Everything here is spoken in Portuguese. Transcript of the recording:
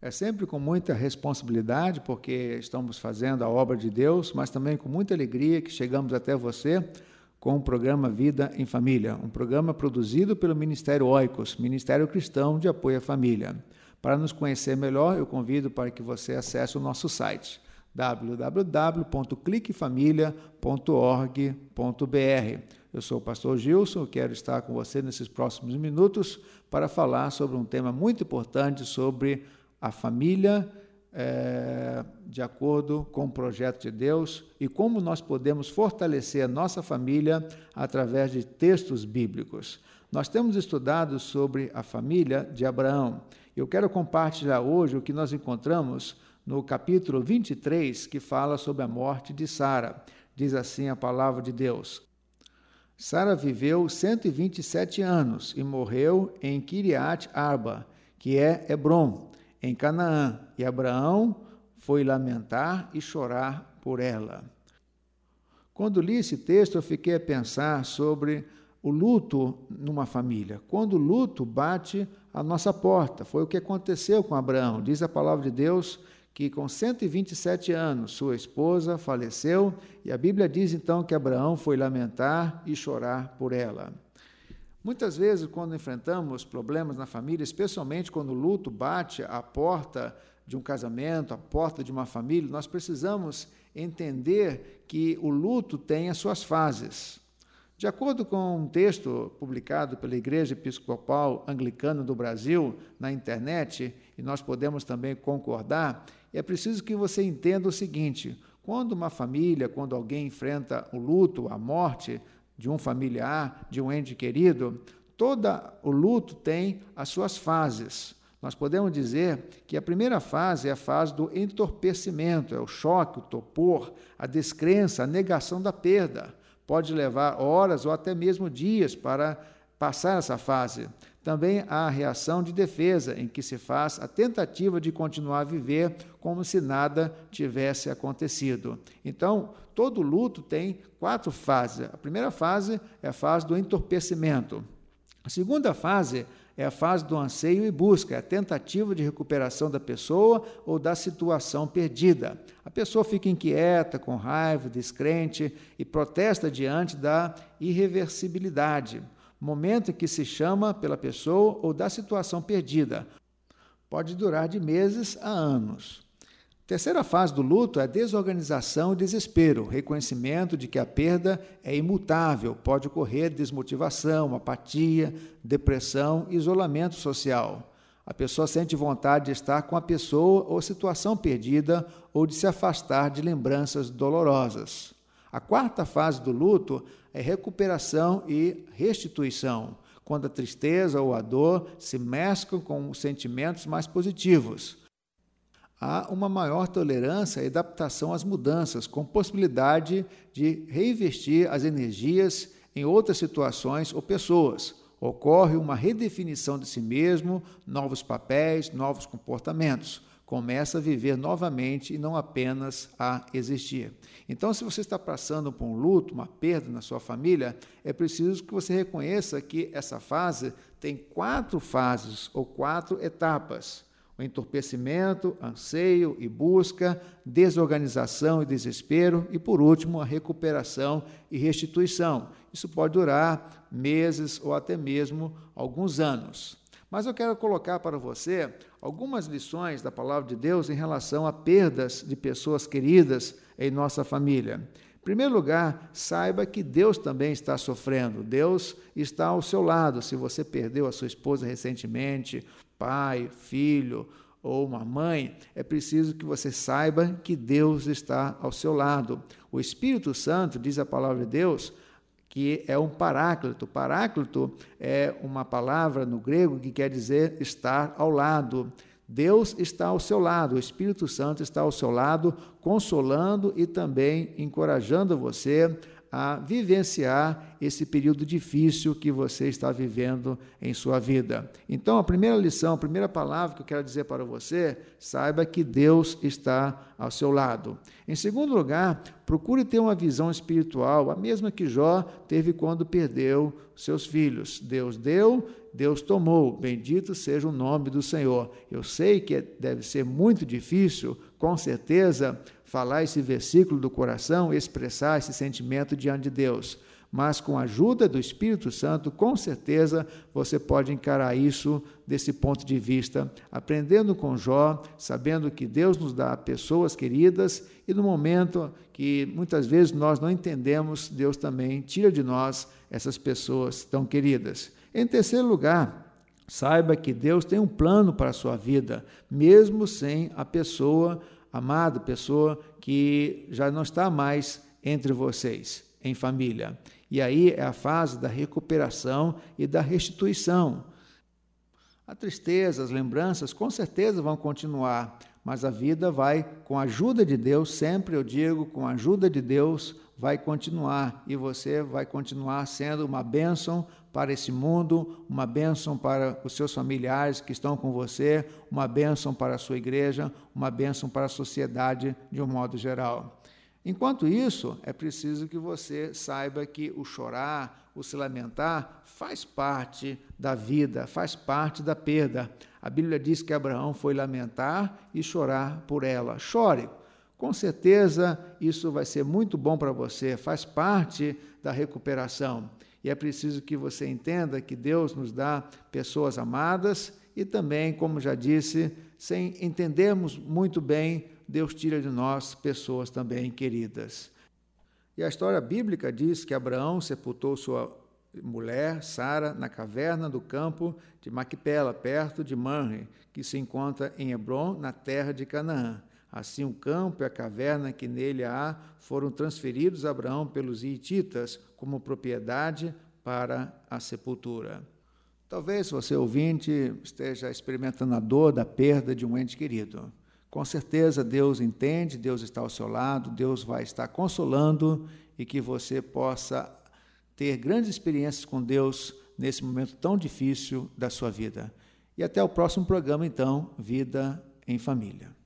É sempre com muita responsabilidade, porque estamos fazendo a obra de Deus, mas também com muita alegria que chegamos até você com o programa Vida em Família, um programa produzido pelo Ministério Oicos, Ministério Cristão de Apoio à Família. Para nos conhecer melhor, eu convido para que você acesse o nosso site www.cliquefamilia.org.br. Eu sou o pastor Gilson, quero estar com você nesses próximos minutos para falar sobre um tema muito importante sobre a família é, de acordo com o projeto de Deus e como nós podemos fortalecer a nossa família através de textos bíblicos. Nós temos estudado sobre a família de Abraão. Eu quero compartilhar hoje o que nós encontramos no capítulo 23, que fala sobre a morte de Sara. Diz assim a palavra de Deus: Sara viveu 127 anos e morreu em Kiriat Arba, que é Hebron, em Canaã, e Abraão foi lamentar e chorar por ela. Quando li esse texto, eu fiquei a pensar sobre o luto numa família. Quando o luto bate a nossa porta, foi o que aconteceu com Abraão. Diz a palavra de Deus que com 127 anos sua esposa faleceu, e a Bíblia diz então que Abraão foi lamentar e chorar por ela. Muitas vezes, quando enfrentamos problemas na família, especialmente quando o luto bate à porta de um casamento, à porta de uma família, nós precisamos entender que o luto tem as suas fases. De acordo com um texto publicado pela Igreja Episcopal Anglicana do Brasil na internet, e nós podemos também concordar, é preciso que você entenda o seguinte: quando uma família, quando alguém enfrenta o luto, a morte, de um familiar, de um ente querido, todo o luto tem as suas fases. Nós podemos dizer que a primeira fase é a fase do entorpecimento, é o choque, o topor, a descrença, a negação da perda. Pode levar horas ou até mesmo dias para passar essa fase. Também há a reação de defesa, em que se faz a tentativa de continuar a viver como se nada tivesse acontecido. Então, todo luto tem quatro fases. A primeira fase é a fase do entorpecimento. A segunda fase é a fase do anseio e busca, é a tentativa de recuperação da pessoa ou da situação perdida. A pessoa fica inquieta, com raiva, descrente e protesta diante da irreversibilidade momento em que se chama pela pessoa ou da situação perdida. Pode durar de meses a anos. Terceira fase do luto é desorganização e desespero, reconhecimento de que a perda é imutável, pode ocorrer desmotivação, apatia, depressão, isolamento social. A pessoa sente vontade de estar com a pessoa ou situação perdida ou de se afastar de lembranças dolorosas. A quarta fase do luto é recuperação e restituição, quando a tristeza ou a dor se mesclam com sentimentos mais positivos. Há uma maior tolerância e adaptação às mudanças, com possibilidade de reinvestir as energias em outras situações ou pessoas. Ocorre uma redefinição de si mesmo, novos papéis, novos comportamentos começa a viver novamente e não apenas a existir. Então, se você está passando por um luto, uma perda na sua família, é preciso que você reconheça que essa fase tem quatro fases ou quatro etapas: o entorpecimento, anseio e busca, desorganização e desespero, e por último, a recuperação e restituição. Isso pode durar meses ou até mesmo alguns anos. Mas eu quero colocar para você algumas lições da palavra de Deus em relação a perdas de pessoas queridas em nossa família. Em primeiro lugar, saiba que Deus também está sofrendo. Deus está ao seu lado. Se você perdeu a sua esposa recentemente, pai, filho ou uma mãe, é preciso que você saiba que Deus está ao seu lado. O Espírito Santo, diz a palavra de Deus, que é um paráclito. Paráclito é uma palavra no grego que quer dizer estar ao lado. Deus está ao seu lado, o Espírito Santo está ao seu lado, consolando e também encorajando você a vivenciar esse período difícil que você está vivendo em sua vida. Então, a primeira lição, a primeira palavra que eu quero dizer para você, saiba que Deus está ao seu lado. Em segundo lugar, procure ter uma visão espiritual, a mesma que Jó teve quando perdeu seus filhos. Deus deu, Deus tomou. Bendito seja o nome do Senhor. Eu sei que deve ser muito difícil, com certeza, falar esse versículo do coração, expressar esse sentimento diante de Deus mas com a ajuda do Espírito Santo, com certeza você pode encarar isso desse ponto de vista, aprendendo com Jó, sabendo que Deus nos dá pessoas queridas e no momento que muitas vezes nós não entendemos, Deus também tira de nós essas pessoas tão queridas. Em terceiro lugar, saiba que Deus tem um plano para a sua vida, mesmo sem a pessoa amada, pessoa que já não está mais entre vocês em família. E aí é a fase da recuperação e da restituição. A tristeza, as lembranças, com certeza vão continuar, mas a vida vai, com a ajuda de Deus, sempre eu digo, com a ajuda de Deus, vai continuar e você vai continuar sendo uma bênção para esse mundo, uma bênção para os seus familiares que estão com você, uma bênção para a sua igreja, uma bênção para a sociedade de um modo geral. Enquanto isso, é preciso que você saiba que o chorar, o se lamentar, faz parte da vida, faz parte da perda. A Bíblia diz que Abraão foi lamentar e chorar por ela. Chore. Com certeza isso vai ser muito bom para você, faz parte da recuperação. E é preciso que você entenda que Deus nos dá pessoas amadas e também, como já disse, sem entendermos muito bem Deus tira de nós pessoas também queridas. E a história bíblica diz que Abraão sepultou sua mulher, Sara, na caverna do campo de Maquipela, perto de Manre, que se encontra em Hebron, na terra de Canaã. Assim, o campo e a caverna que nele há foram transferidos a Abraão pelos Hititas como propriedade para a sepultura. Talvez você, ouvinte, esteja experimentando a dor da perda de um ente querido. Com certeza Deus entende, Deus está ao seu lado, Deus vai estar consolando e que você possa ter grandes experiências com Deus nesse momento tão difícil da sua vida. E até o próximo programa, então, Vida em Família.